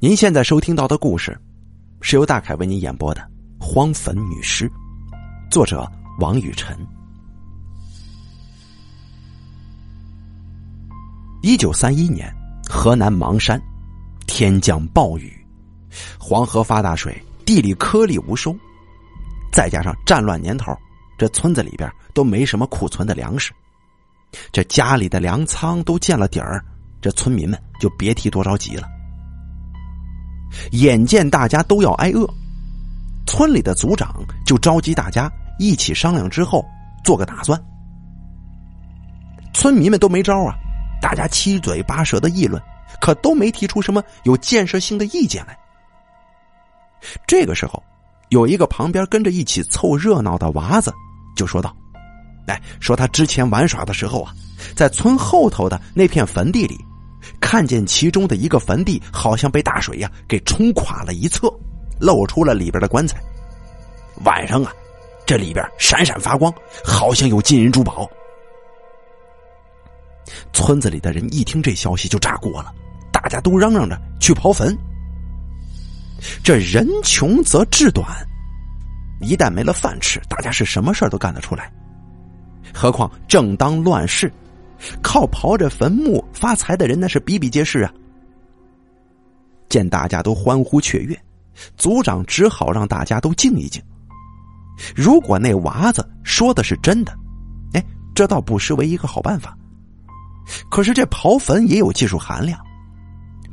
您现在收听到的故事，是由大凯为您演播的《荒坟女尸》，作者王雨晨。一九三一年，河南芒山，天降暴雨，黄河发大水，地里颗粒无收，再加上战乱年头，这村子里边都没什么库存的粮食，这家里的粮仓都见了底儿，这村民们就别提多着急了。眼见大家都要挨饿，村里的族长就召集大家一起商量之后做个打算。村民们都没招啊，大家七嘴八舌的议论，可都没提出什么有建设性的意见来。这个时候，有一个旁边跟着一起凑热闹的娃子就说道：“哎，说他之前玩耍的时候啊，在村后头的那片坟地里。”看见其中的一个坟地好像被大水呀给冲垮了一侧，露出了里边的棺材。晚上啊，这里边闪闪发光，好像有金银珠宝。村子里的人一听这消息就炸锅了，大家都嚷嚷着去刨坟。这人穷则志短，一旦没了饭吃，大家是什么事都干得出来。何况正当乱世。靠刨着坟墓发财的人那是比比皆是啊！见大家都欢呼雀跃，族长只好让大家都静一静。如果那娃子说的是真的，哎，这倒不失为一个好办法。可是这刨坟也有技术含量，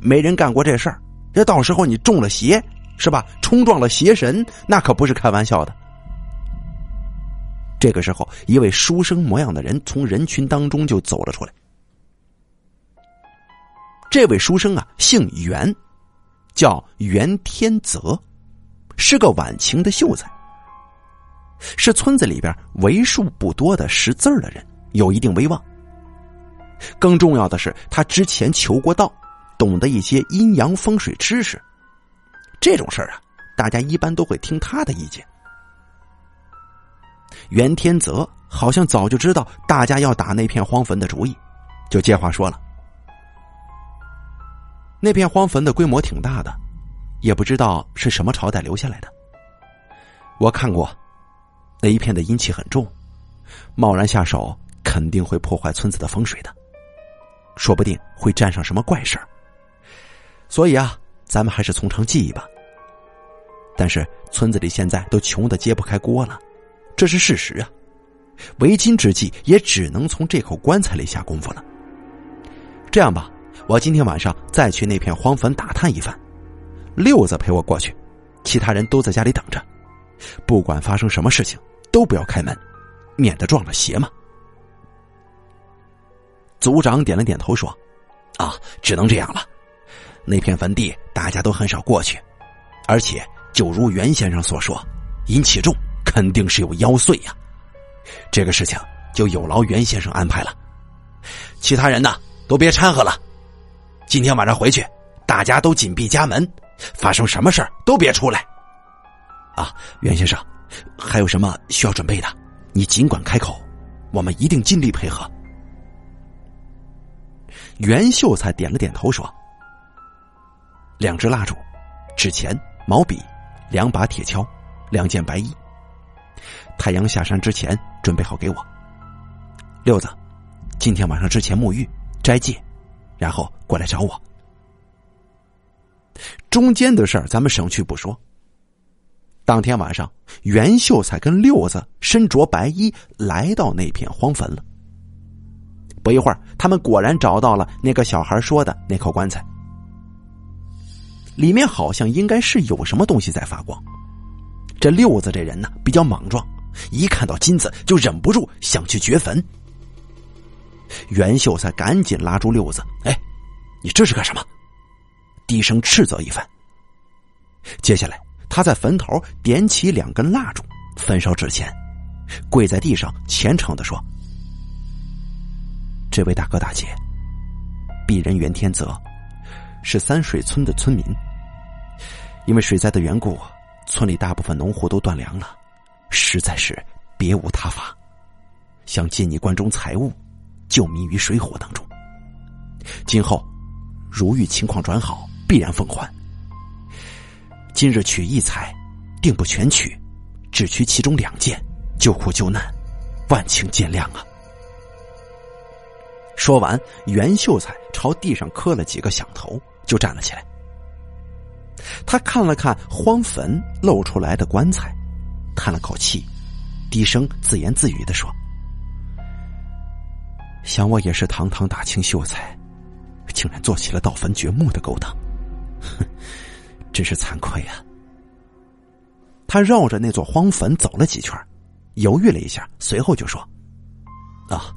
没人干过这事儿，这到时候你中了邪是吧？冲撞了邪神，那可不是开玩笑的。这个时候，一位书生模样的人从人群当中就走了出来。这位书生啊，姓袁，叫袁天泽，是个晚清的秀才，是村子里边为数不多的识字的人，有一定威望。更重要的是，他之前求过道，懂得一些阴阳风水知识。这种事儿啊，大家一般都会听他的意见。袁天泽好像早就知道大家要打那片荒坟的主意，就接话说了：“那片荒坟的规模挺大的，也不知道是什么朝代留下来的。我看过，那一片的阴气很重，贸然下手肯定会破坏村子的风水的，说不定会沾上什么怪事儿。所以啊，咱们还是从长计议吧。但是村子里现在都穷的揭不开锅了。”这是事实啊！为今之计，也只能从这口棺材里下功夫了。这样吧，我今天晚上再去那片荒坟打探一番，六子陪我过去，其他人都在家里等着。不管发生什么事情，都不要开门，免得撞了邪嘛。族长点了点头说：“啊，只能这样了。那片坟地大家都很少过去，而且就如袁先生所说，阴气重。”肯定是有妖祟呀，这个事情就有劳袁先生安排了。其他人呢，都别掺和了。今天晚上回去，大家都紧闭家门，发生什么事都别出来。啊，袁先生，还有什么需要准备的，你尽管开口，我们一定尽力配合。袁秀才点了点头说：“两支蜡烛，纸钱、毛笔，两把铁锹，两件白衣。”太阳下山之前，准备好给我。六子，今天晚上之前沐浴、斋戒，然后过来找我。中间的事儿咱们省去不说。当天晚上，袁秀才跟六子身着白衣来到那片荒坟了。不一会儿，他们果然找到了那个小孩说的那口棺材，里面好像应该是有什么东西在发光。这六子这人呢，比较莽撞。一看到金子，就忍不住想去掘坟。袁秀才赶紧拉住六子：“哎，你这是干什么？”低声斥责一番。接下来，他在坟头点起两根蜡烛，焚烧纸钱，跪在地上虔诚的说：“这位大哥大姐，鄙人袁天泽，是三水村的村民。因为水灾的缘故，村里大部分农户都断粮了。”实在是别无他法，想借你关中财物，救民于水火当中。今后如遇情况转好，必然奉还。今日取一财，定不全取，只取其中两件，救苦救难，万请见谅啊！说完，袁秀才朝地上磕了几个响头，就站了起来。他看了看荒坟露出来的棺材，叹了口气，低声自言自语的说：“想我也是堂堂大清秀才，竟然做起了盗坟掘墓的勾当，哼，真是惭愧啊！”他绕着那座荒坟走了几圈，犹豫了一下，随后就说：“啊。”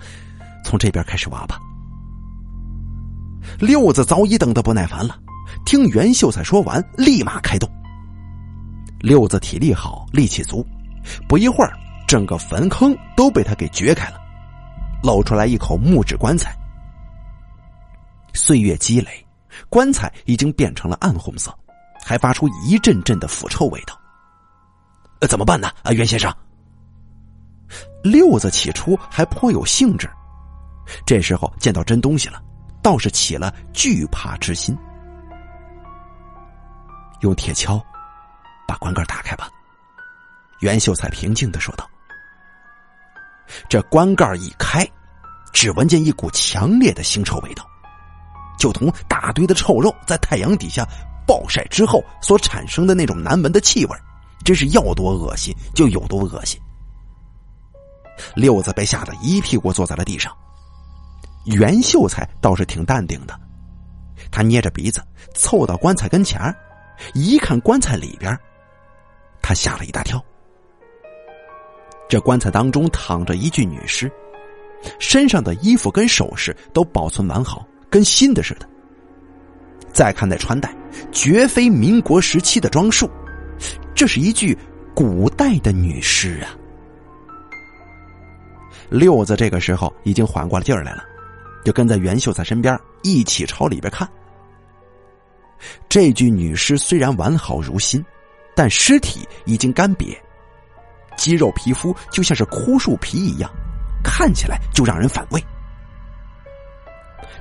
从这边开始挖吧。六子早已等得不耐烦了，听袁秀才说完，立马开动。六子体力好，力气足，不一会儿，整个坟坑都被他给掘开了，露出来一口木质棺材。岁月积累，棺材已经变成了暗红色，还发出一阵阵的腐臭味道。呃，怎么办呢？啊，袁先生。六子起初还颇有兴致。这时候见到真东西了，倒是起了惧怕之心。用铁锹把棺盖打开吧。袁秀才平静的说道。这棺盖一开，只闻见一股强烈的腥臭味道，就同大堆的臭肉在太阳底下暴晒之后所产生的那种难闻的气味，真是要多恶心就有多恶心。六子被吓得一屁股坐在了地上。袁秀才倒是挺淡定的，他捏着鼻子凑到棺材跟前一看棺材里边，他吓了一大跳。这棺材当中躺着一具女尸，身上的衣服跟首饰都保存完好，跟新的似的。再看那穿戴，绝非民国时期的装束，这是一具古代的女尸啊！六子这个时候已经缓过了劲儿来了。就跟在袁秀才身边一起朝里边看。这具女尸虽然完好如新，但尸体已经干瘪，肌肉皮肤就像是枯树皮一样，看起来就让人反胃。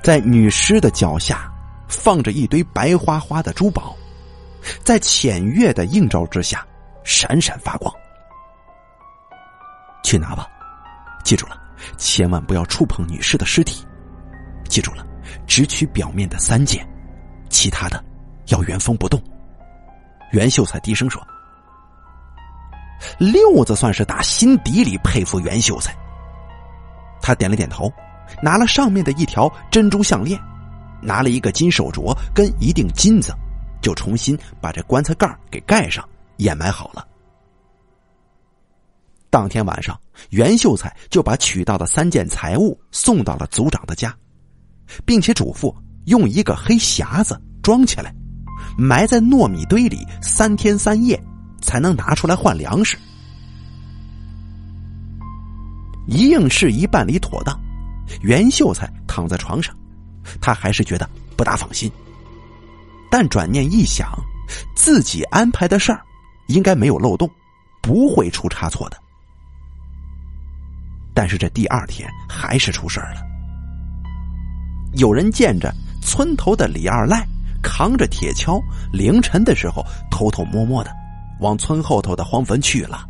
在女尸的脚下放着一堆白花花的珠宝，在浅月的映照之下闪闪发光。去拿吧，记住了，千万不要触碰女尸的尸体。记住了，只取表面的三件，其他的要原封不动。袁秀才低声说：“六子算是打心底里佩服袁秀才。”他点了点头，拿了上面的一条珍珠项链，拿了一个金手镯跟一锭金子，就重新把这棺材盖给盖上，掩埋好了。当天晚上，袁秀才就把取到的三件财物送到了族长的家。并且嘱咐用一个黑匣子装起来，埋在糯米堆里三天三夜，才能拿出来换粮食。一应事宜办理妥当，袁秀才躺在床上，他还是觉得不大放心。但转念一想，自己安排的事儿应该没有漏洞，不会出差错的。但是这第二天还是出事儿了。有人见着村头的李二赖扛着铁锹，凌晨的时候偷偷摸摸的往村后头的荒坟去了。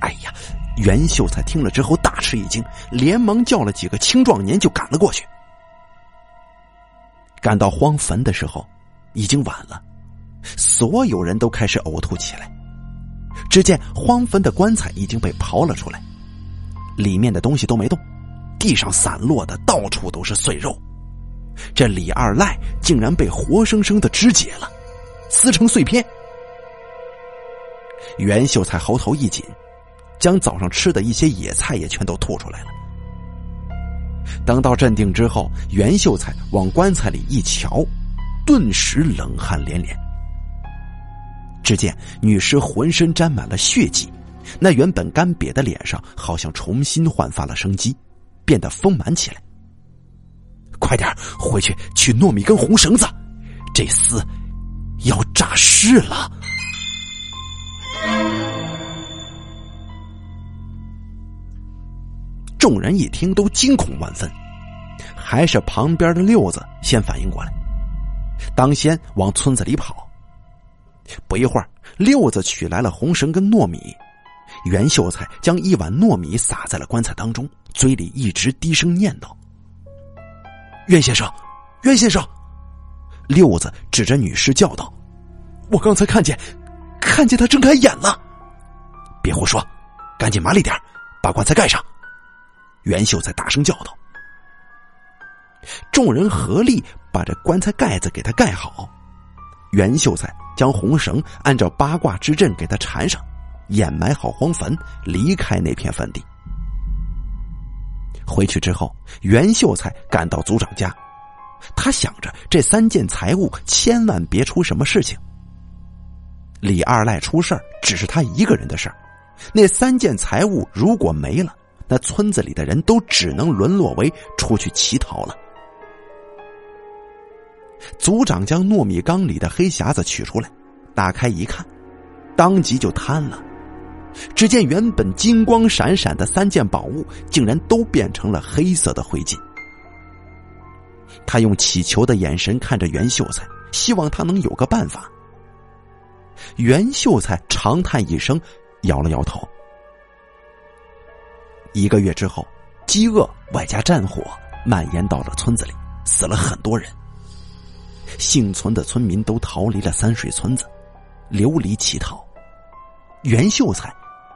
哎呀，袁秀才听了之后大吃一惊，连忙叫了几个青壮年就赶了过去。赶到荒坟的时候，已经晚了，所有人都开始呕吐起来。只见荒坟的棺材已经被刨了出来，里面的东西都没动。地上散落的到处都是碎肉，这李二赖竟然被活生生的肢解了，撕成碎片。袁秀才喉头一紧，将早上吃的一些野菜也全都吐出来了。等到镇定之后，袁秀才往棺材里一瞧，顿时冷汗连连。只见女尸浑身沾满了血迹，那原本干瘪的脸上好像重新焕发了生机。变得丰满起来。快点回去取糯米跟红绳子，这厮要诈尸了。众人一听都惊恐万分，还是旁边的六子先反应过来，当先往村子里跑。不一会儿，六子取来了红绳跟糯米，袁秀才将一碗糯米撒在了棺材当中，嘴里一直低声念叨：“袁先生，袁先生。”六子指着女尸叫道：“我刚才看见，看见他睁开眼了。”别胡说，赶紧麻利点把棺材盖上。”袁秀才大声叫道。众人合力把这棺材盖子给他盖好。袁秀才将红绳按照八卦之阵给他缠上，掩埋好荒坟，离开那片坟地。回去之后，袁秀才赶到族长家，他想着这三件财物千万别出什么事情。李二赖出事只是他一个人的事儿，那三件财物如果没了，那村子里的人都只能沦落为出去乞讨了。族长将糯米缸里的黑匣子取出来，打开一看，当即就瘫了。只见原本金光闪闪的三件宝物，竟然都变成了黑色的灰烬。他用乞求的眼神看着袁秀才，希望他能有个办法。袁秀才长叹一声，摇了摇头。一个月之后，饥饿外加战火蔓延到了村子里，死了很多人。幸存的村民都逃离了三水村子，流离乞讨。袁秀才